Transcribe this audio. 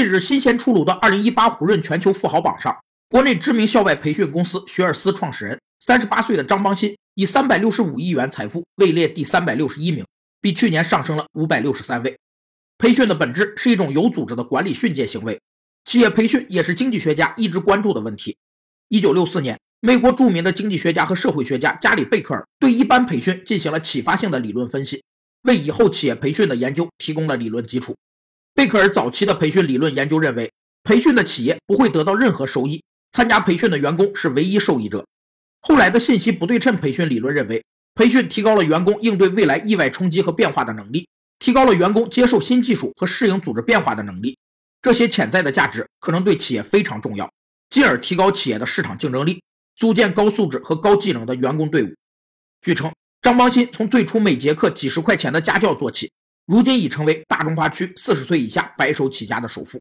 近日新鲜出炉的2018胡润全球富豪榜上，国内知名校外培训公司学而思创始人、38岁的张邦鑫以365亿元财富位列第361名，比去年上升了563位。培训的本质是一种有组织的管理训诫行为，企业培训也是经济学家一直关注的问题。1964年，美国著名的经济学家和社会学家加里贝克尔对一般培训进行了启发性的理论分析，为以后企业培训的研究提供了理论基础。贝克尔早期的培训理论研究认为，培训的企业不会得到任何收益，参加培训的员工是唯一受益者。后来的信息不对称培训理论认为，培训提高了员工应对未来意外冲击和变化的能力。提高了员工接受新技术和适应组织变化的能力，这些潜在的价值可能对企业非常重要，进而提高企业的市场竞争力，组建高素质和高技能的员工队伍。据称，张邦鑫从最初每节课几十块钱的家教做起，如今已成为大中华区四十岁以下白手起家的首富。